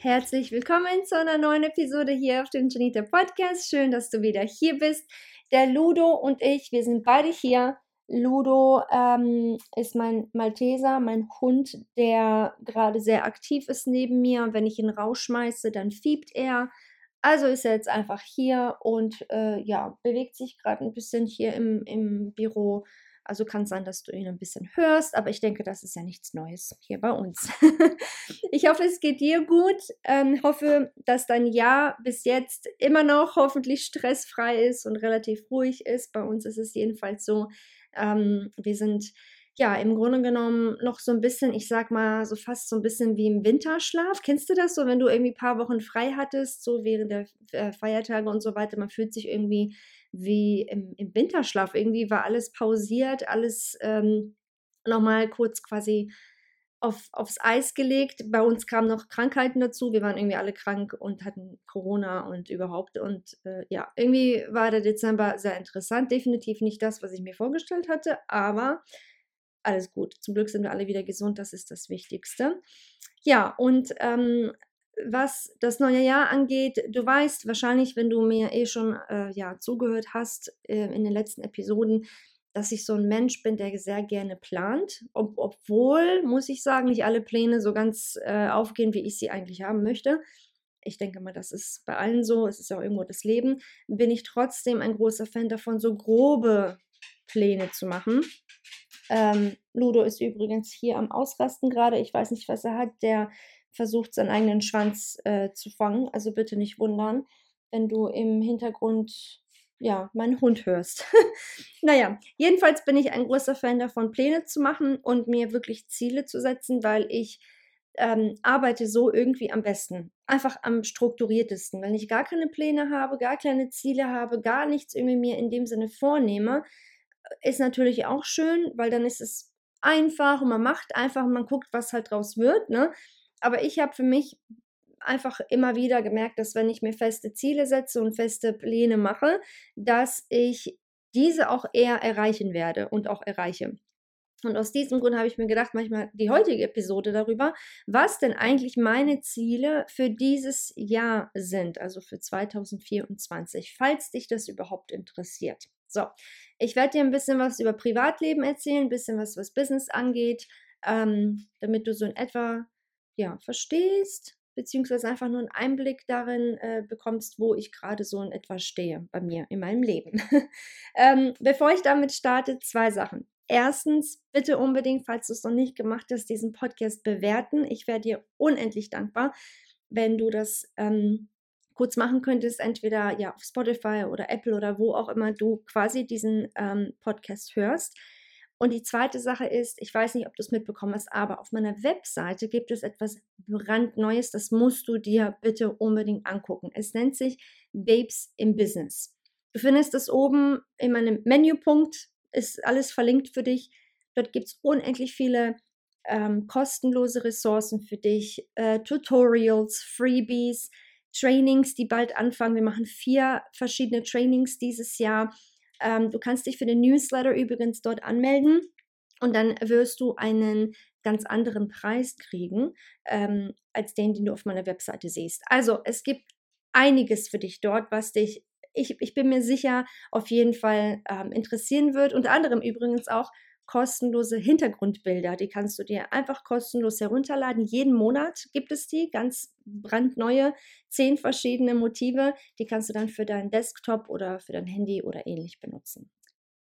Herzlich willkommen zu einer neuen Episode hier auf dem Janita Podcast. Schön, dass du wieder hier bist. Der Ludo und ich, wir sind beide hier. Ludo ähm, ist mein Malteser, mein Hund, der gerade sehr aktiv ist neben mir. Wenn ich ihn rausschmeiße, dann fiebt er. Also ist er jetzt einfach hier und äh, ja, bewegt sich gerade ein bisschen hier im, im Büro also kann es sein, dass du ihn ein bisschen hörst, aber ich denke, das ist ja nichts Neues hier bei uns. ich hoffe, es geht dir gut. Ähm, hoffe, dass dein Jahr bis jetzt immer noch hoffentlich stressfrei ist und relativ ruhig ist. Bei uns ist es jedenfalls so. Ähm, wir sind ja, im Grunde genommen noch so ein bisschen, ich sag mal, so fast so ein bisschen wie im Winterschlaf. Kennst du das so, wenn du irgendwie ein paar Wochen frei hattest, so während der äh, Feiertage und so weiter? Man fühlt sich irgendwie wie im, im Winterschlaf. Irgendwie war alles pausiert, alles ähm, nochmal kurz quasi auf, aufs Eis gelegt. Bei uns kamen noch Krankheiten dazu. Wir waren irgendwie alle krank und hatten Corona und überhaupt. Und äh, ja, irgendwie war der Dezember sehr interessant. Definitiv nicht das, was ich mir vorgestellt hatte, aber alles gut. Zum Glück sind wir alle wieder gesund. Das ist das Wichtigste. Ja, und ähm, was das neue Jahr angeht, du weißt wahrscheinlich, wenn du mir eh schon äh, ja, zugehört hast äh, in den letzten Episoden, dass ich so ein Mensch bin, der sehr gerne plant. Ob, obwohl, muss ich sagen, nicht alle Pläne so ganz äh, aufgehen, wie ich sie eigentlich haben möchte. Ich denke mal, das ist bei allen so. Es ist ja auch irgendwo das Leben. Bin ich trotzdem ein großer Fan davon, so grobe Pläne zu machen. Ähm, Ludo ist übrigens hier am Ausrasten gerade. Ich weiß nicht, was er hat. Der versucht, seinen eigenen Schwanz äh, zu fangen. Also bitte nicht wundern, wenn du im Hintergrund ja, meinen Hund hörst. naja, jedenfalls bin ich ein großer Fan davon, Pläne zu machen und mir wirklich Ziele zu setzen, weil ich ähm, arbeite so irgendwie am besten. Einfach am strukturiertesten. Wenn ich gar keine Pläne habe, gar keine Ziele habe, gar nichts irgendwie mir in dem Sinne vornehme, ist natürlich auch schön, weil dann ist es einfach und man macht einfach und man guckt, was halt draus wird. Ne? Aber ich habe für mich einfach immer wieder gemerkt, dass wenn ich mir feste Ziele setze und feste Pläne mache, dass ich diese auch eher erreichen werde und auch erreiche. Und aus diesem Grund habe ich mir gedacht, manchmal die heutige Episode darüber, was denn eigentlich meine Ziele für dieses Jahr sind, also für 2024, falls dich das überhaupt interessiert. So, ich werde dir ein bisschen was über Privatleben erzählen, ein bisschen was, was Business angeht, ähm, damit du so in etwa ja, verstehst, beziehungsweise einfach nur einen Einblick darin äh, bekommst, wo ich gerade so in etwa stehe bei mir in meinem Leben. ähm, bevor ich damit starte, zwei Sachen. Erstens, bitte unbedingt, falls du es noch nicht gemacht hast, diesen Podcast bewerten. Ich wäre dir unendlich dankbar, wenn du das ähm, kurz machen könntest, entweder ja auf Spotify oder Apple oder wo auch immer du quasi diesen ähm, Podcast hörst. Und die zweite Sache ist, ich weiß nicht, ob du es mitbekommen hast, aber auf meiner Webseite gibt es etwas brandneues, das musst du dir bitte unbedingt angucken. Es nennt sich Babes im Business. Du findest es oben in meinem Menüpunkt, ist alles verlinkt für dich. Dort gibt es unendlich viele ähm, kostenlose Ressourcen für dich, äh, Tutorials, Freebies, Trainings, die bald anfangen. Wir machen vier verschiedene Trainings dieses Jahr ähm, du kannst dich für den Newsletter übrigens dort anmelden und dann wirst du einen ganz anderen Preis kriegen ähm, als den, den du auf meiner Webseite siehst. Also es gibt einiges für dich dort, was dich, ich, ich bin mir sicher, auf jeden Fall ähm, interessieren wird. Unter anderem übrigens auch kostenlose Hintergrundbilder. Die kannst du dir einfach kostenlos herunterladen. Jeden Monat gibt es die, ganz brandneue, zehn verschiedene Motive. Die kannst du dann für deinen Desktop oder für dein Handy oder ähnlich benutzen.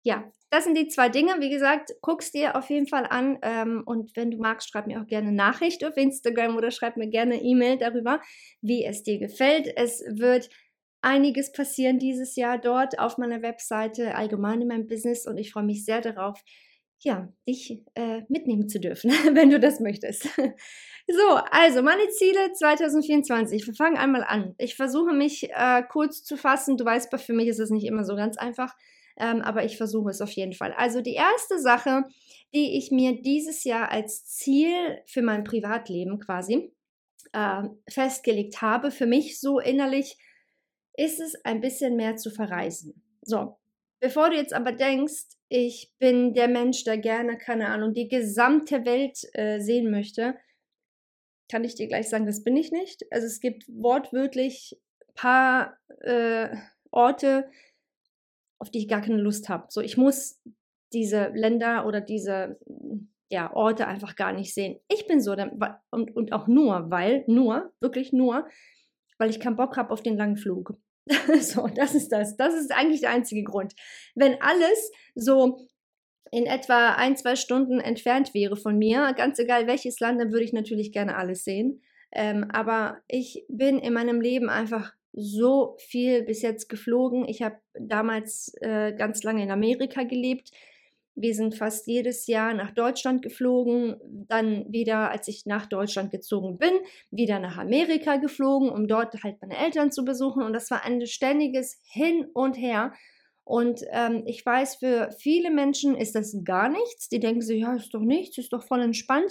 Ja, das sind die zwei Dinge. Wie gesagt, guck's dir auf jeden Fall an. Ähm, und wenn du magst, schreib mir auch gerne Nachricht auf Instagram oder schreib mir gerne E-Mail darüber, wie es dir gefällt. Es wird einiges passieren dieses Jahr dort auf meiner Webseite, allgemein in meinem Business. Und ich freue mich sehr darauf, ja, dich äh, mitnehmen zu dürfen, wenn du das möchtest. so, also meine Ziele 2024. Wir fangen einmal an. Ich versuche mich äh, kurz zu fassen. Du weißt, für mich ist es nicht immer so ganz einfach ähm, aber ich versuche es auf jeden Fall. Also die erste Sache, die ich mir dieses Jahr als Ziel für mein Privatleben quasi äh, festgelegt habe, für mich so innerlich, ist es ein bisschen mehr zu verreisen. So, bevor du jetzt aber denkst, ich bin der Mensch, der gerne, keine Ahnung, die gesamte Welt äh, sehen möchte, kann ich dir gleich sagen, das bin ich nicht. Also es gibt wortwörtlich paar äh, Orte, auf die ich gar keine Lust habe. So, ich muss diese Länder oder diese ja, Orte einfach gar nicht sehen. Ich bin so, und, und auch nur, weil, nur, wirklich nur, weil ich keinen Bock habe auf den langen Flug. so, das ist das. Das ist eigentlich der einzige Grund. Wenn alles so in etwa ein, zwei Stunden entfernt wäre von mir, ganz egal welches Land, dann würde ich natürlich gerne alles sehen. Ähm, aber ich bin in meinem Leben einfach so viel bis jetzt geflogen. Ich habe damals äh, ganz lange in Amerika gelebt. Wir sind fast jedes Jahr nach Deutschland geflogen, dann wieder, als ich nach Deutschland gezogen bin, wieder nach Amerika geflogen, um dort halt meine Eltern zu besuchen. Und das war ein ständiges Hin und Her. Und ähm, ich weiß, für viele Menschen ist das gar nichts. Die denken sich, ja, ist doch nichts, ist doch voll entspannt.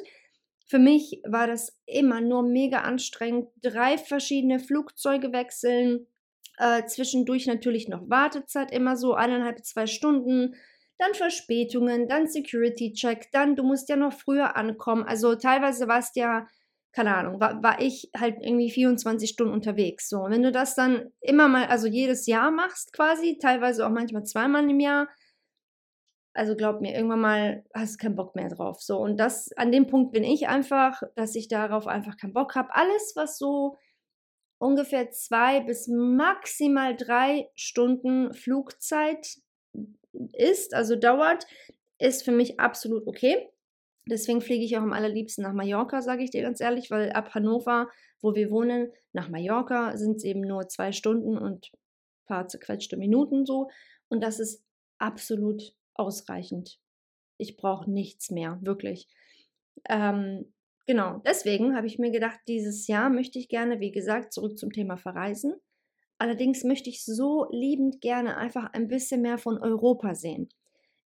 Für mich war das immer nur mega anstrengend. Drei verschiedene Flugzeuge wechseln, äh, zwischendurch natürlich noch Wartezeit, immer so eineinhalb, zwei Stunden, dann Verspätungen, dann Security-Check, dann du musst ja noch früher ankommen. Also teilweise warst ja, keine Ahnung, war, war ich halt irgendwie 24 Stunden unterwegs. So, und wenn du das dann immer mal, also jedes Jahr machst quasi, teilweise auch manchmal zweimal im Jahr, also glaub mir, irgendwann mal hast du keinen Bock mehr drauf. So, und das, an dem Punkt bin ich einfach, dass ich darauf einfach keinen Bock habe. Alles, was so ungefähr zwei bis maximal drei Stunden Flugzeit ist, also dauert, ist für mich absolut okay. Deswegen fliege ich auch am allerliebsten nach Mallorca, sage ich dir ganz ehrlich, weil ab Hannover, wo wir wohnen, nach Mallorca sind es eben nur zwei Stunden und ein paar zerquetschte Minuten so. Und das ist absolut ausreichend. Ich brauche nichts mehr, wirklich. Ähm, genau, deswegen habe ich mir gedacht, dieses Jahr möchte ich gerne, wie gesagt, zurück zum Thema Verreisen. Allerdings möchte ich so liebend gerne einfach ein bisschen mehr von Europa sehen.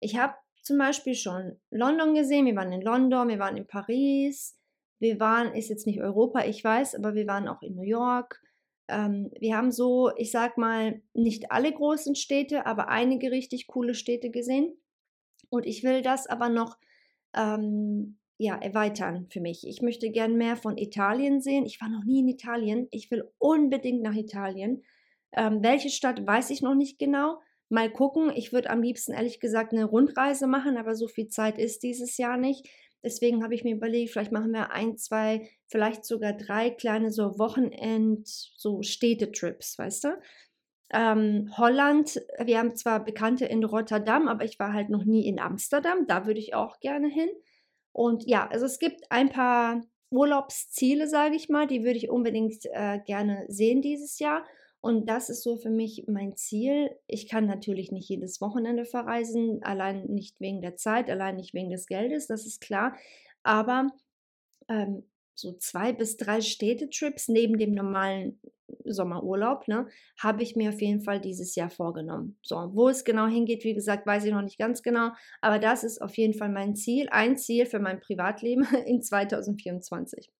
Ich habe zum Beispiel schon London gesehen, wir waren in London, wir waren in Paris, wir waren, ist jetzt nicht Europa, ich weiß, aber wir waren auch in New York, ähm, wir haben so, ich sag mal, nicht alle großen Städte, aber einige richtig coole Städte gesehen. Und ich will das aber noch ähm, ja, erweitern für mich. Ich möchte gern mehr von Italien sehen. Ich war noch nie in Italien. Ich will unbedingt nach Italien. Ähm, welche Stadt weiß ich noch nicht genau. Mal gucken. Ich würde am liebsten ehrlich gesagt eine Rundreise machen, aber so viel Zeit ist dieses Jahr nicht. Deswegen habe ich mir überlegt, vielleicht machen wir ein, zwei, vielleicht sogar drei kleine so Wochenend, so Städtetrips, weißt du? Ähm, Holland, wir haben zwar Bekannte in Rotterdam, aber ich war halt noch nie in Amsterdam. Da würde ich auch gerne hin. Und ja, also es gibt ein paar Urlaubsziele, sage ich mal, die würde ich unbedingt äh, gerne sehen dieses Jahr. Und das ist so für mich mein Ziel. Ich kann natürlich nicht jedes Wochenende verreisen, allein nicht wegen der Zeit, allein nicht wegen des Geldes, das ist klar. Aber ähm, so zwei bis drei Städtetrips neben dem normalen Sommerurlaub, ne, habe ich mir auf jeden Fall dieses Jahr vorgenommen. So, wo es genau hingeht, wie gesagt, weiß ich noch nicht ganz genau, aber das ist auf jeden Fall mein Ziel, ein Ziel für mein Privatleben in 2024.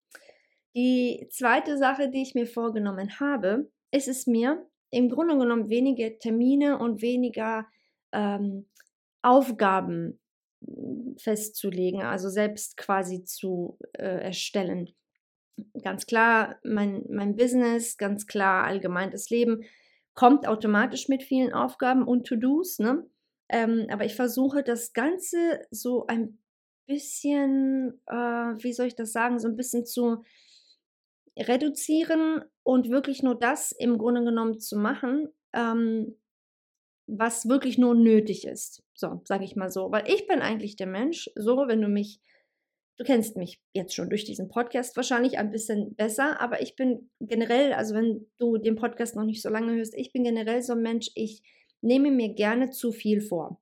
Die zweite Sache, die ich mir vorgenommen habe, ist es mir im Grunde genommen weniger Termine und weniger ähm, Aufgaben hm, festzulegen, also selbst quasi zu äh, erstellen. Ganz klar, mein, mein Business, ganz klar allgemein das Leben kommt automatisch mit vielen Aufgaben und To-Dos. Ne? Ähm, aber ich versuche das Ganze so ein bisschen, äh, wie soll ich das sagen, so ein bisschen zu reduzieren und wirklich nur das im Grunde genommen zu machen, ähm, was wirklich nur nötig ist. So, sage ich mal so. Weil ich bin eigentlich der Mensch, so, wenn du mich, du kennst mich jetzt schon durch diesen Podcast wahrscheinlich ein bisschen besser, aber ich bin generell, also wenn du den Podcast noch nicht so lange hörst, ich bin generell so ein Mensch, ich nehme mir gerne zu viel vor.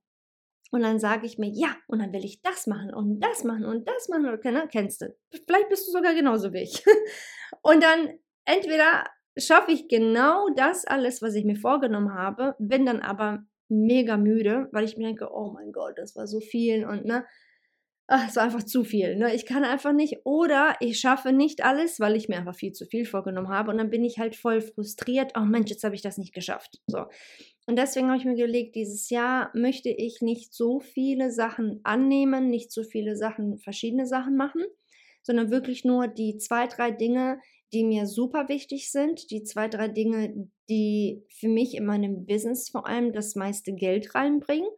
Und dann sage ich mir, ja, und dann will ich das machen und das machen und das machen. Okay, ne? Kennst du. Vielleicht bist du sogar genauso wie ich. Und dann entweder schaffe ich genau das alles, was ich mir vorgenommen habe, bin dann aber mega müde, weil ich mir denke, oh mein Gott, das war so viel und ne, ach, es war einfach zu viel. Ne? Ich kann einfach nicht. Oder ich schaffe nicht alles, weil ich mir einfach viel zu viel vorgenommen habe. Und dann bin ich halt voll frustriert. Oh Mensch, jetzt habe ich das nicht geschafft. So. Und deswegen habe ich mir gelegt, dieses Jahr möchte ich nicht so viele Sachen annehmen, nicht so viele Sachen, verschiedene Sachen machen, sondern wirklich nur die zwei, drei Dinge, die mir super wichtig sind, die zwei, drei Dinge, die für mich in meinem Business vor allem das meiste Geld reinbringen.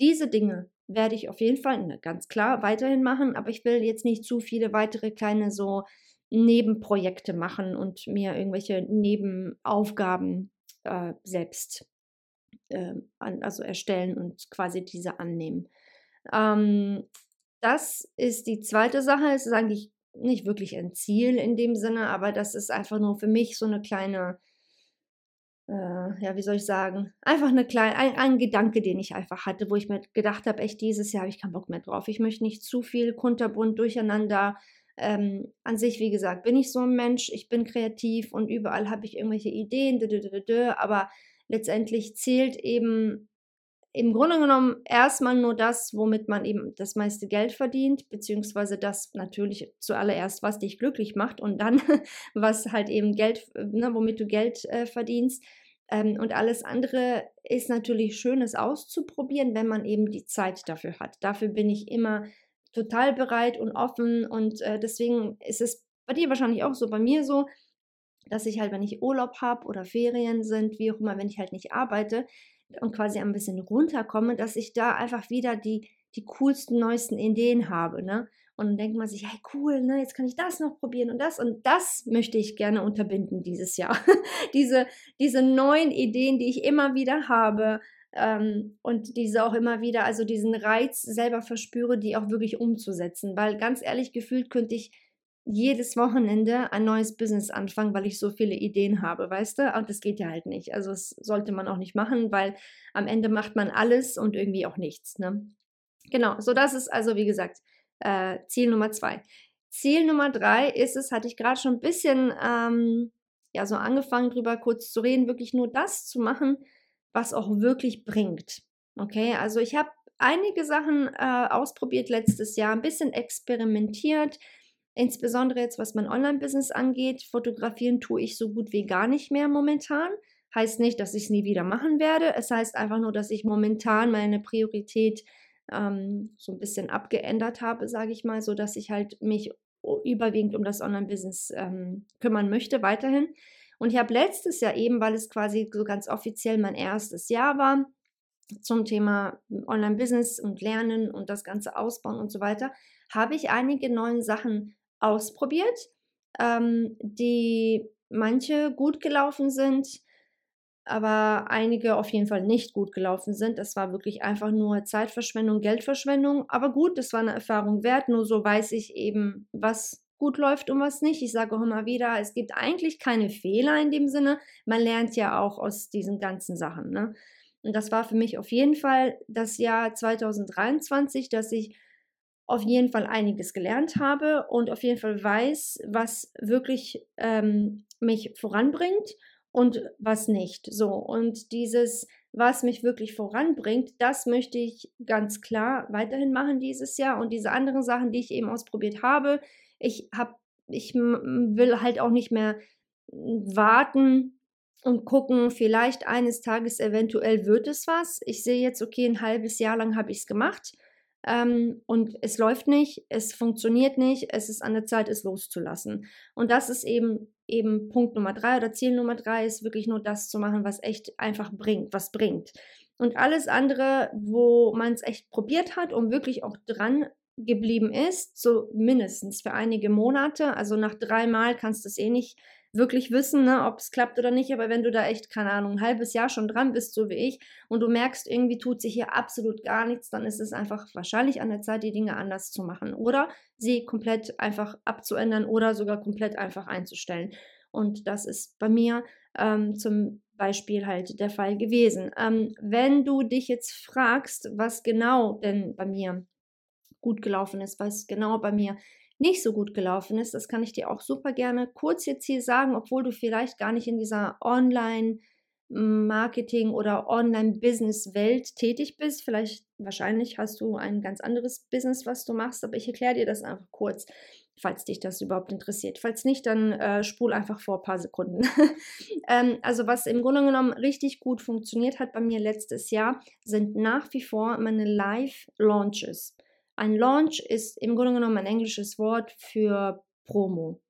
Diese Dinge werde ich auf jeden Fall ganz klar weiterhin machen, aber ich will jetzt nicht zu viele weitere kleine so Nebenprojekte machen und mir irgendwelche Nebenaufgaben äh, selbst äh, an, also erstellen und quasi diese annehmen. Ähm, das ist die zweite Sache. Es ist eigentlich nicht wirklich ein Ziel in dem Sinne, aber das ist einfach nur für mich so eine kleine, äh, ja, wie soll ich sagen, einfach eine kleine, ein, ein, Gedanke, den ich einfach hatte, wo ich mir gedacht habe, echt dieses Jahr habe ich keinen Bock mehr drauf. Ich möchte nicht zu viel kunterbunt durcheinander. Ähm, an sich, wie gesagt, bin ich so ein Mensch, ich bin kreativ und überall habe ich irgendwelche Ideen, aber letztendlich zählt eben im Grunde genommen erstmal nur das, womit man eben das meiste Geld verdient, beziehungsweise das natürlich zuallererst, was dich glücklich macht und dann, was halt eben Geld, ne, womit du Geld äh, verdienst. Ähm, und alles andere ist natürlich schönes auszuprobieren, wenn man eben die Zeit dafür hat. Dafür bin ich immer total bereit und offen und äh, deswegen ist es bei dir wahrscheinlich auch so, bei mir so, dass ich halt, wenn ich Urlaub habe oder Ferien sind, wie auch immer, wenn ich halt nicht arbeite, und quasi ein bisschen runterkomme, dass ich da einfach wieder die, die coolsten, neuesten Ideen habe. Ne? Und dann denkt man sich, hey cool, ne, jetzt kann ich das noch probieren und das. Und das möchte ich gerne unterbinden dieses Jahr. diese, diese neuen Ideen, die ich immer wieder habe ähm, und diese auch immer wieder, also diesen Reiz selber verspüre, die auch wirklich umzusetzen. Weil ganz ehrlich gefühlt könnte ich jedes Wochenende ein neues Business anfangen, weil ich so viele Ideen habe, weißt du? Und das geht ja halt nicht. Also das sollte man auch nicht machen, weil am Ende macht man alles und irgendwie auch nichts. Ne? Genau, so das ist also, wie gesagt, äh, Ziel Nummer zwei. Ziel Nummer drei ist es, hatte ich gerade schon ein bisschen ähm, ja so angefangen drüber kurz zu reden, wirklich nur das zu machen, was auch wirklich bringt. Okay, also ich habe einige Sachen äh, ausprobiert letztes Jahr, ein bisschen experimentiert, Insbesondere jetzt, was mein Online-Business angeht, fotografieren tue ich so gut wie gar nicht mehr momentan. Heißt nicht, dass ich es nie wieder machen werde. Es heißt einfach nur, dass ich momentan meine Priorität ähm, so ein bisschen abgeändert habe, sage ich mal, so dass ich halt mich überwiegend um das Online-Business ähm, kümmern möchte weiterhin. Und ich habe letztes Jahr eben, weil es quasi so ganz offiziell mein erstes Jahr war, zum Thema Online-Business und Lernen und das Ganze ausbauen und so weiter, habe ich einige neue Sachen ausprobiert, ähm, die manche gut gelaufen sind, aber einige auf jeden Fall nicht gut gelaufen sind. Das war wirklich einfach nur Zeitverschwendung, Geldverschwendung. Aber gut, das war eine Erfahrung wert. Nur so weiß ich eben, was gut läuft und was nicht. Ich sage auch immer wieder, es gibt eigentlich keine Fehler in dem Sinne. Man lernt ja auch aus diesen ganzen Sachen. Ne? Und das war für mich auf jeden Fall das Jahr 2023, dass ich auf jeden Fall einiges gelernt habe und auf jeden Fall weiß, was wirklich ähm, mich voranbringt und was nicht. So, und dieses, was mich wirklich voranbringt, das möchte ich ganz klar weiterhin machen dieses Jahr. Und diese anderen Sachen, die ich eben ausprobiert habe, ich habe, ich will halt auch nicht mehr warten und gucken, vielleicht eines Tages eventuell wird es was. Ich sehe jetzt, okay, ein halbes Jahr lang habe ich es gemacht ähm, und es läuft nicht, es funktioniert nicht, es ist an der Zeit, es loszulassen. Und das ist eben eben Punkt Nummer drei oder Ziel Nummer drei ist wirklich nur das zu machen, was echt einfach bringt, was bringt. Und alles andere, wo man es echt probiert hat und wirklich auch dran geblieben ist, so mindestens für einige Monate. Also nach dreimal kannst du es eh nicht wirklich wissen, ne, ob es klappt oder nicht. Aber wenn du da echt, keine Ahnung, ein halbes Jahr schon dran bist, so wie ich, und du merkst, irgendwie tut sich hier absolut gar nichts, dann ist es einfach wahrscheinlich an der Zeit, die Dinge anders zu machen oder sie komplett einfach abzuändern oder sogar komplett einfach einzustellen. Und das ist bei mir ähm, zum Beispiel halt der Fall gewesen. Ähm, wenn du dich jetzt fragst, was genau denn bei mir gut gelaufen ist, was genau bei mir nicht so gut gelaufen ist, das kann ich dir auch super gerne kurz jetzt hier sagen, obwohl du vielleicht gar nicht in dieser Online- Marketing oder Online-Business-Welt tätig bist. Vielleicht, wahrscheinlich hast du ein ganz anderes Business, was du machst, aber ich erkläre dir das einfach kurz, falls dich das überhaupt interessiert. Falls nicht, dann äh, spul einfach vor ein paar Sekunden. ähm, also was im Grunde genommen richtig gut funktioniert hat bei mir letztes Jahr, sind nach wie vor meine Live-Launches. Ein Launch ist im Grunde genommen ein englisches Wort für Promo.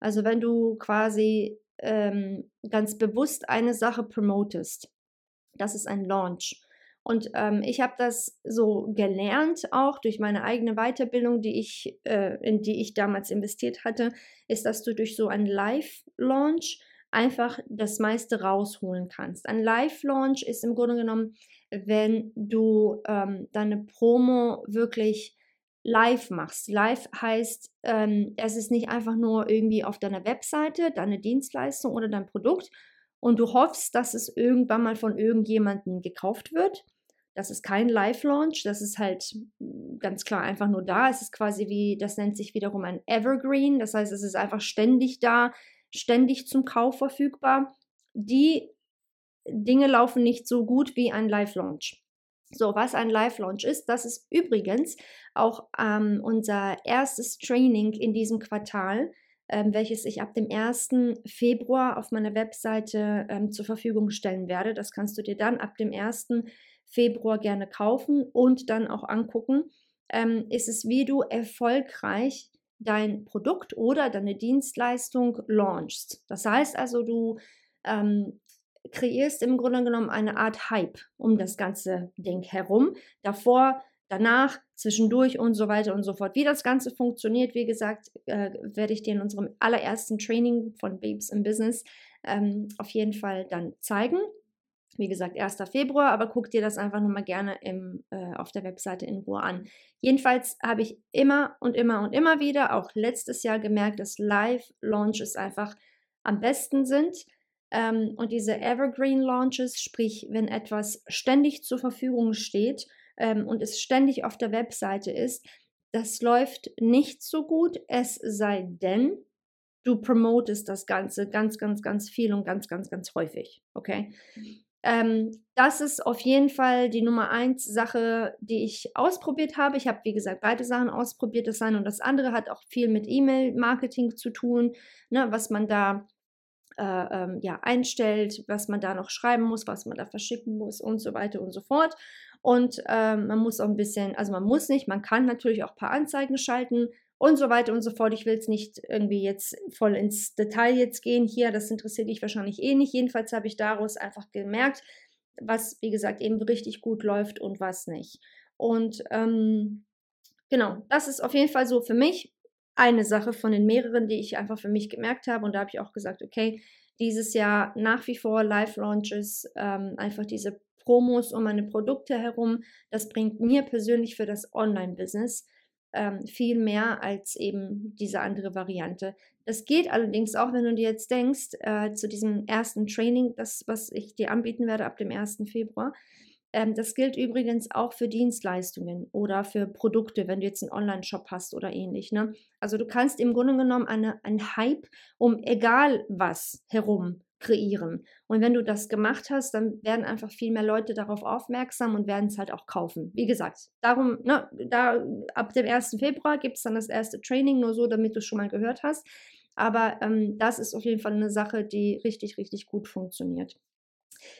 Also wenn du quasi ähm, ganz bewusst eine Sache promotest, das ist ein Launch. Und ähm, ich habe das so gelernt, auch durch meine eigene Weiterbildung, die ich, äh, in die ich damals investiert hatte, ist, dass du durch so einen Live-Launch einfach das meiste rausholen kannst. Ein Live-Launch ist im Grunde genommen, wenn du ähm, deine Promo wirklich live machst. Live heißt, ähm, es ist nicht einfach nur irgendwie auf deiner Webseite, deine Dienstleistung oder dein Produkt und du hoffst, dass es irgendwann mal von irgendjemandem gekauft wird. Das ist kein Live-Launch, das ist halt ganz klar einfach nur da. Es ist quasi wie, das nennt sich wiederum ein Evergreen, das heißt, es ist einfach ständig da, ständig zum Kauf verfügbar. Die Dinge laufen nicht so gut wie ein Live-Launch. So, was ein Live-Launch ist, das ist übrigens auch ähm, unser erstes Training in diesem Quartal, ähm, welches ich ab dem 1. Februar auf meiner Webseite ähm, zur Verfügung stellen werde. Das kannst du dir dann ab dem 1. Februar gerne kaufen und dann auch angucken. Ähm, ist es, wie du erfolgreich dein Produkt oder deine Dienstleistung launchst. Das heißt also, du ähm, kreierst im Grunde genommen eine Art Hype um das ganze Ding herum. Davor, danach, zwischendurch und so weiter und so fort. Wie das Ganze funktioniert, wie gesagt, äh, werde ich dir in unserem allerersten Training von Babes in Business ähm, auf jeden Fall dann zeigen. Wie gesagt, 1. Februar, aber guck dir das einfach nochmal gerne im, äh, auf der Webseite in Ruhe an. Jedenfalls habe ich immer und immer und immer wieder, auch letztes Jahr gemerkt, dass Live-Launches einfach am besten sind. Ähm, und diese Evergreen Launches, sprich, wenn etwas ständig zur Verfügung steht ähm, und es ständig auf der Webseite ist, das läuft nicht so gut, es sei denn, du promotest das Ganze ganz, ganz, ganz viel und ganz, ganz, ganz häufig. Okay? Ähm, das ist auf jeden Fall die Nummer eins Sache, die ich ausprobiert habe. Ich habe, wie gesagt, beide Sachen ausprobiert. Das eine und das andere hat auch viel mit E-Mail-Marketing zu tun, ne, was man da äh, ähm, ja, einstellt, was man da noch schreiben muss, was man da verschicken muss und so weiter und so fort. Und ähm, man muss auch ein bisschen, also man muss nicht, man kann natürlich auch ein paar Anzeigen schalten und so weiter und so fort. Ich will es nicht irgendwie jetzt voll ins Detail jetzt gehen hier, das interessiert dich wahrscheinlich eh nicht. Jedenfalls habe ich daraus einfach gemerkt, was, wie gesagt, eben richtig gut läuft und was nicht. Und ähm, genau, das ist auf jeden Fall so für mich eine Sache von den mehreren, die ich einfach für mich gemerkt habe. Und da habe ich auch gesagt, okay, dieses Jahr nach wie vor Live-Launches, ähm, einfach diese Promos um meine Produkte herum. Das bringt mir persönlich für das Online-Business ähm, viel mehr als eben diese andere Variante. Das geht allerdings auch, wenn du dir jetzt denkst, äh, zu diesem ersten Training, das, was ich dir anbieten werde ab dem 1. Februar, ähm, das gilt übrigens auch für Dienstleistungen oder für Produkte, wenn du jetzt einen Online-Shop hast oder ähnlich. Ne? Also du kannst im Grunde genommen eine, einen Hype um egal was herum kreieren. Und wenn du das gemacht hast, dann werden einfach viel mehr Leute darauf aufmerksam und werden es halt auch kaufen. Wie gesagt, darum, ne, da ab dem 1. Februar gibt es dann das erste Training, nur so, damit du es schon mal gehört hast. Aber ähm, das ist auf jeden Fall eine Sache, die richtig, richtig gut funktioniert.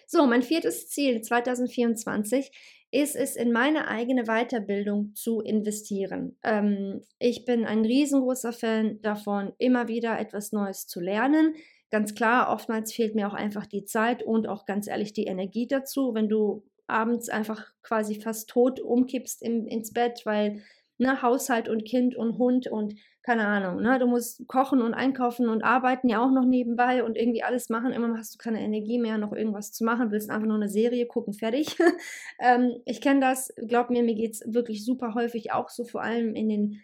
So, mein viertes Ziel 2024 ist es, in meine eigene Weiterbildung zu investieren. Ähm, ich bin ein riesengroßer Fan davon, immer wieder etwas Neues zu lernen. Ganz klar, oftmals fehlt mir auch einfach die Zeit und auch ganz ehrlich die Energie dazu. Wenn du abends einfach quasi fast tot umkippst im, ins Bett, weil ne, Haushalt und Kind und Hund und keine Ahnung, ne, du musst kochen und einkaufen und arbeiten ja auch noch nebenbei und irgendwie alles machen. Immer hast du keine Energie mehr, noch irgendwas zu machen, willst einfach nur eine Serie gucken, fertig. ähm, ich kenne das, glaub mir, mir geht es wirklich super häufig auch so, vor allem in den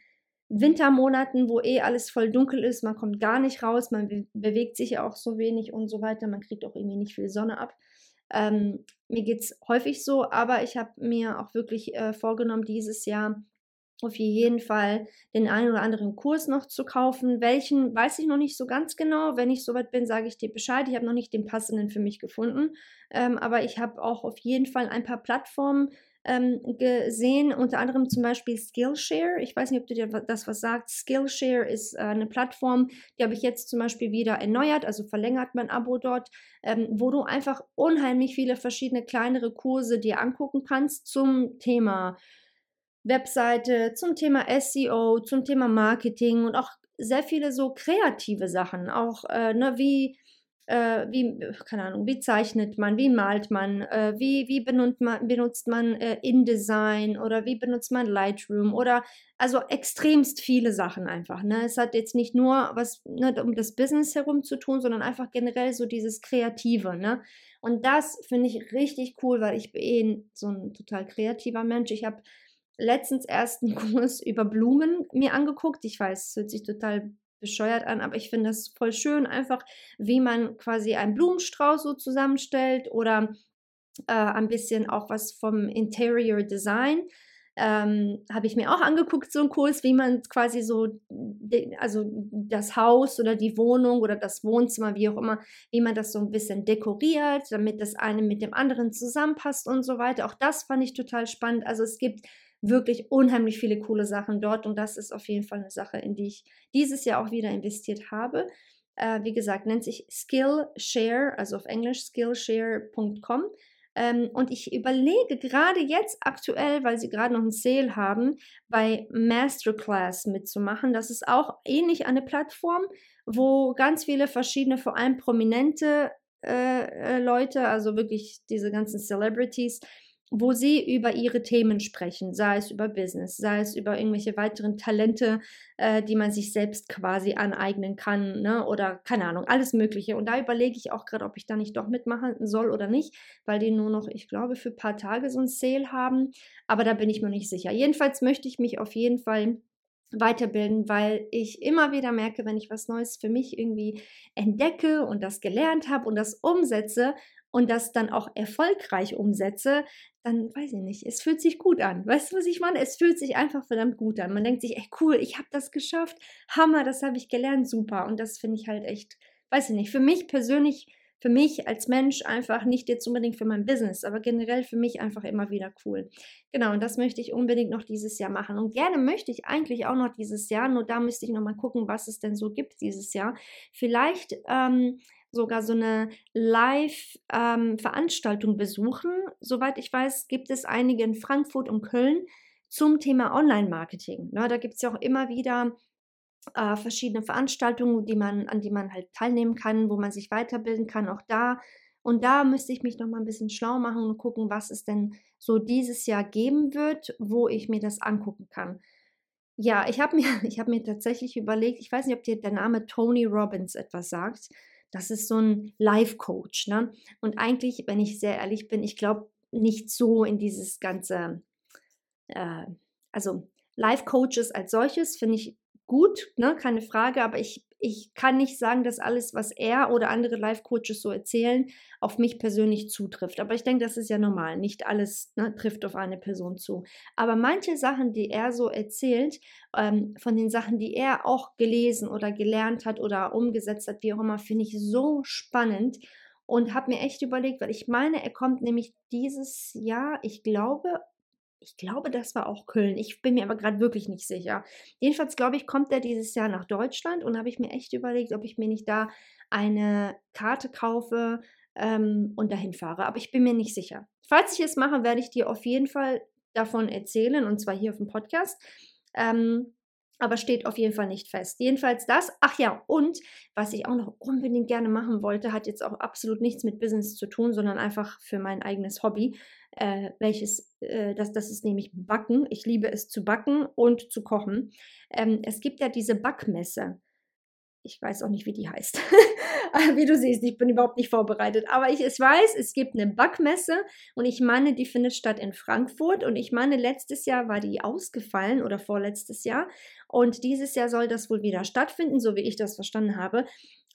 Wintermonaten, wo eh alles voll dunkel ist, man kommt gar nicht raus, man be bewegt sich ja auch so wenig und so weiter, man kriegt auch irgendwie nicht viel Sonne ab. Ähm, mir geht es häufig so, aber ich habe mir auch wirklich äh, vorgenommen, dieses Jahr auf jeden Fall den einen oder anderen Kurs noch zu kaufen. Welchen weiß ich noch nicht so ganz genau. Wenn ich soweit bin, sage ich dir Bescheid. Ich habe noch nicht den passenden für mich gefunden. Ähm, aber ich habe auch auf jeden Fall ein paar Plattformen ähm, gesehen, unter anderem zum Beispiel Skillshare. Ich weiß nicht, ob du dir das was sagt. Skillshare ist äh, eine Plattform, die habe ich jetzt zum Beispiel wieder erneuert, also verlängert mein Abo dort, ähm, wo du einfach unheimlich viele verschiedene kleinere Kurse dir angucken kannst zum Thema Webseite, zum Thema SEO, zum Thema Marketing und auch sehr viele so kreative Sachen, auch äh, ne, wie äh, wie, keine Ahnung, wie zeichnet man, wie malt man, äh, wie, wie benutzt man, benutzt man äh, InDesign oder wie benutzt man Lightroom oder also extremst viele Sachen einfach. Ne? Es hat jetzt nicht nur was ne, um das Business herum zu tun, sondern einfach generell so dieses Kreative. Ne? Und das finde ich richtig cool, weil ich bin so ein total kreativer Mensch. Ich habe letztens erst einen Kurs über Blumen mir angeguckt. Ich weiß, es hört sich total bescheuert an, aber ich finde das voll schön, einfach wie man quasi einen Blumenstrauß so zusammenstellt oder äh, ein bisschen auch was vom Interior Design. Ähm, habe ich mir auch angeguckt, so einen Kurs, wie man quasi so, also das Haus oder die Wohnung oder das Wohnzimmer, wie auch immer, wie man das so ein bisschen dekoriert, damit das eine mit dem anderen zusammenpasst und so weiter. Auch das fand ich total spannend. Also es gibt wirklich unheimlich viele coole Sachen dort und das ist auf jeden Fall eine Sache, in die ich dieses Jahr auch wieder investiert habe. Äh, wie gesagt, nennt sich Skillshare, also auf Englisch skillshare.com. Ähm, und ich überlege gerade jetzt aktuell, weil sie gerade noch einen Sale haben, bei Masterclass mitzumachen. Das ist auch ähnlich eine Plattform, wo ganz viele verschiedene, vor allem prominente äh, äh Leute, also wirklich diese ganzen Celebrities, wo sie über ihre Themen sprechen, sei es über Business, sei es über irgendwelche weiteren Talente, äh, die man sich selbst quasi aneignen kann, ne? oder keine Ahnung, alles Mögliche. Und da überlege ich auch gerade, ob ich da nicht doch mitmachen soll oder nicht, weil die nur noch, ich glaube, für ein paar Tage so ein Sale haben. Aber da bin ich mir nicht sicher. Jedenfalls möchte ich mich auf jeden Fall weiterbilden, weil ich immer wieder merke, wenn ich was Neues für mich irgendwie entdecke und das gelernt habe und das umsetze und das dann auch erfolgreich umsetze, dann weiß ich nicht, es fühlt sich gut an. Weißt du, was ich meine? Es fühlt sich einfach verdammt gut an. Man denkt sich, echt cool, ich habe das geschafft. Hammer, das habe ich gelernt, super. Und das finde ich halt echt, weiß ich nicht, für mich persönlich, für mich als Mensch einfach nicht jetzt unbedingt für mein Business, aber generell für mich einfach immer wieder cool. Genau, und das möchte ich unbedingt noch dieses Jahr machen. Und gerne möchte ich eigentlich auch noch dieses Jahr, nur da müsste ich nochmal gucken, was es denn so gibt dieses Jahr. Vielleicht, ähm, sogar so eine Live-Veranstaltung ähm, besuchen. Soweit ich weiß, gibt es einige in Frankfurt und Köln zum Thema Online-Marketing. Ne, da gibt es ja auch immer wieder äh, verschiedene Veranstaltungen, die man, an die man halt teilnehmen kann, wo man sich weiterbilden kann. Auch da. Und da müsste ich mich noch mal ein bisschen schlau machen und gucken, was es denn so dieses Jahr geben wird, wo ich mir das angucken kann. Ja, ich habe mir, hab mir tatsächlich überlegt, ich weiß nicht, ob dir der Name Tony Robbins etwas sagt. Das ist so ein Life-Coach. Ne? Und eigentlich, wenn ich sehr ehrlich bin, ich glaube nicht so in dieses ganze, äh, also Life-Coaches als solches finde ich gut, ne? keine Frage, aber ich ich kann nicht sagen, dass alles, was er oder andere Life-Coaches so erzählen, auf mich persönlich zutrifft. Aber ich denke, das ist ja normal. Nicht alles ne, trifft auf eine Person zu. Aber manche Sachen, die er so erzählt, ähm, von den Sachen, die er auch gelesen oder gelernt hat oder umgesetzt hat, wie auch immer, finde ich so spannend und habe mir echt überlegt, weil ich meine, er kommt nämlich dieses Jahr, ich glaube, ich glaube, das war auch Köln. Ich bin mir aber gerade wirklich nicht sicher. Jedenfalls glaube ich, kommt er dieses Jahr nach Deutschland und habe ich mir echt überlegt, ob ich mir nicht da eine Karte kaufe ähm, und dahin fahre. Aber ich bin mir nicht sicher. Falls ich es mache, werde ich dir auf jeden Fall davon erzählen und zwar hier auf dem Podcast. Ähm, aber steht auf jeden Fall nicht fest. Jedenfalls das. Ach ja, und was ich auch noch unbedingt gerne machen wollte, hat jetzt auch absolut nichts mit Business zu tun, sondern einfach für mein eigenes Hobby, äh, welches, äh, das, das ist nämlich Backen. Ich liebe es zu backen und zu kochen. Ähm, es gibt ja diese Backmesse ich weiß auch nicht, wie die heißt. wie du siehst, ich bin überhaupt nicht vorbereitet. Aber ich es weiß, es gibt eine Backmesse und ich meine, die findet statt in Frankfurt. Und ich meine, letztes Jahr war die ausgefallen oder vorletztes Jahr. Und dieses Jahr soll das wohl wieder stattfinden, so wie ich das verstanden habe.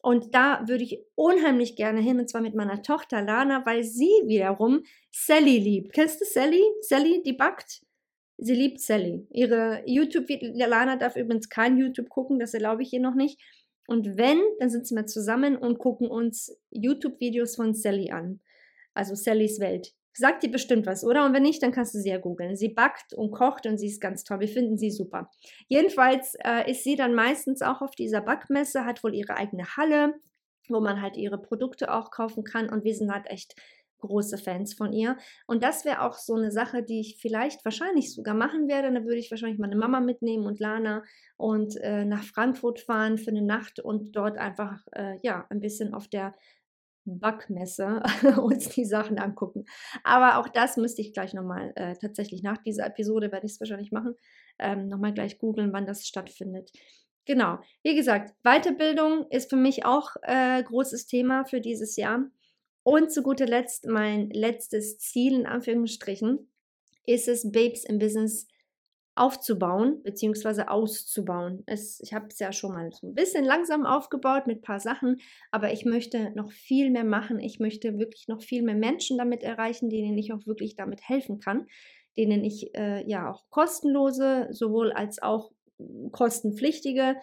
Und da würde ich unheimlich gerne hin, und zwar mit meiner Tochter Lana, weil sie wiederum Sally liebt. Kennst du Sally? Sally, die backt? Sie liebt Sally. Ihre YouTube, Lana darf übrigens kein YouTube gucken, das erlaube ich ihr noch nicht. Und wenn, dann sitzen wir zusammen und gucken uns YouTube-Videos von Sally an. Also Sallys Welt. Sagt dir bestimmt was, oder? Und wenn nicht, dann kannst du sie ja googeln. Sie backt und kocht und sie ist ganz toll. Wir finden sie super. Jedenfalls äh, ist sie dann meistens auch auf dieser Backmesse, hat wohl ihre eigene Halle, wo man halt ihre Produkte auch kaufen kann. Und wir sind halt echt große Fans von ihr. Und das wäre auch so eine Sache, die ich vielleicht wahrscheinlich sogar machen werde. Da würde ich wahrscheinlich meine Mama mitnehmen und Lana und äh, nach Frankfurt fahren für eine Nacht und dort einfach äh, ja ein bisschen auf der Backmesse uns die Sachen angucken. Aber auch das müsste ich gleich nochmal, äh, tatsächlich nach dieser Episode werde ich es wahrscheinlich machen, ähm, nochmal gleich googeln, wann das stattfindet. Genau, wie gesagt, Weiterbildung ist für mich auch äh, großes Thema für dieses Jahr. Und zu guter Letzt, mein letztes Ziel in Anführungsstrichen, ist es, Babes im Business aufzubauen bzw. auszubauen. Es, ich habe es ja schon mal so ein bisschen langsam aufgebaut mit ein paar Sachen, aber ich möchte noch viel mehr machen. Ich möchte wirklich noch viel mehr Menschen damit erreichen, denen ich auch wirklich damit helfen kann, denen ich äh, ja auch kostenlose sowohl als auch kostenpflichtige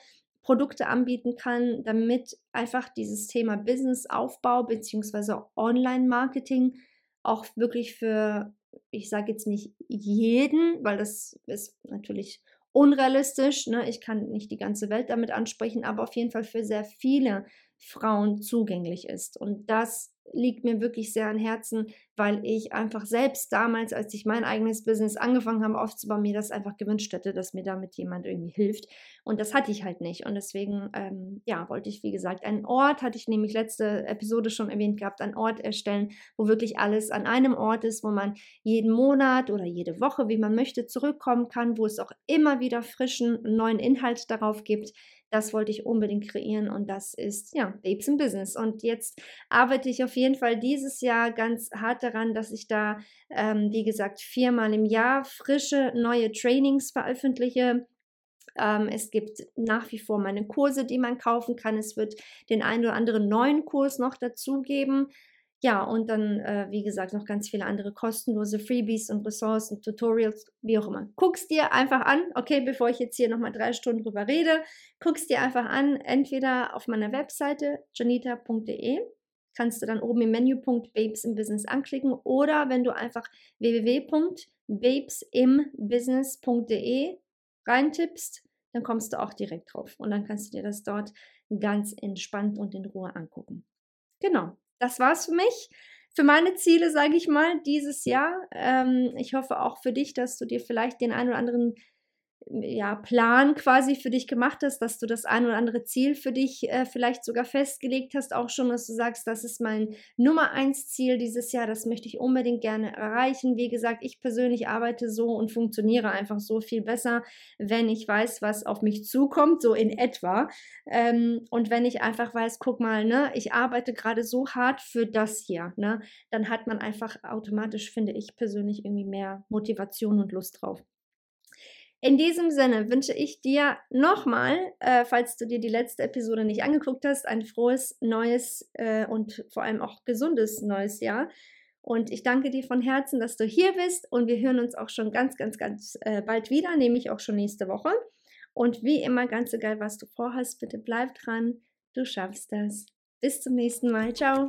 Produkte anbieten kann, damit einfach dieses Thema Businessaufbau bzw. Online-Marketing auch wirklich für, ich sage jetzt nicht jeden, weil das ist natürlich unrealistisch, ne? ich kann nicht die ganze Welt damit ansprechen, aber auf jeden Fall für sehr viele Frauen zugänglich ist. Und das liegt mir wirklich sehr am Herzen, weil ich einfach selbst damals, als ich mein eigenes Business angefangen habe aufzubauen, mir das einfach gewünscht hätte, dass mir damit jemand irgendwie hilft. Und das hatte ich halt nicht. Und deswegen, ähm, ja, wollte ich, wie gesagt, einen Ort, hatte ich nämlich letzte Episode schon erwähnt gehabt, einen Ort erstellen, wo wirklich alles an einem Ort ist, wo man jeden Monat oder jede Woche, wie man möchte, zurückkommen kann, wo es auch immer wieder frischen, neuen Inhalt darauf gibt das wollte ich unbedingt kreieren und das ist ja Babes in Business. Und jetzt arbeite ich auf jeden Fall dieses Jahr ganz hart daran, dass ich da, ähm, wie gesagt, viermal im Jahr frische neue Trainings veröffentliche. Ähm, es gibt nach wie vor meine Kurse, die man kaufen kann. Es wird den einen oder anderen neuen Kurs noch dazu geben. Ja, und dann, äh, wie gesagt, noch ganz viele andere kostenlose Freebies und Ressourcen, Tutorials, wie auch immer. Guck's dir einfach an, okay, bevor ich jetzt hier nochmal drei Stunden drüber rede, guck's dir einfach an, entweder auf meiner Webseite janita.de, kannst du dann oben im Menüpunkt Babes im Business anklicken oder wenn du einfach www.babesimbusiness.de reintippst, dann kommst du auch direkt drauf und dann kannst du dir das dort ganz entspannt und in Ruhe angucken. Genau das war's für mich. Für meine Ziele, sage ich mal, dieses Jahr. Ähm, ich hoffe auch für dich, dass du dir vielleicht den einen oder anderen ja, Plan quasi für dich gemacht hast, dass du das ein oder andere Ziel für dich äh, vielleicht sogar festgelegt hast, auch schon, dass du sagst, das ist mein Nummer eins Ziel dieses Jahr, das möchte ich unbedingt gerne erreichen. Wie gesagt, ich persönlich arbeite so und funktioniere einfach so viel besser, wenn ich weiß, was auf mich zukommt, so in etwa. Ähm, und wenn ich einfach weiß, guck mal, ne, ich arbeite gerade so hart für das hier, ne, dann hat man einfach automatisch, finde ich persönlich, irgendwie mehr Motivation und Lust drauf. In diesem Sinne wünsche ich dir nochmal, äh, falls du dir die letzte Episode nicht angeguckt hast, ein frohes, neues äh, und vor allem auch gesundes neues Jahr. Und ich danke dir von Herzen, dass du hier bist und wir hören uns auch schon ganz, ganz, ganz äh, bald wieder, nämlich auch schon nächste Woche. Und wie immer, ganz egal, was du vorhast, bitte bleib dran. Du schaffst das. Bis zum nächsten Mal. Ciao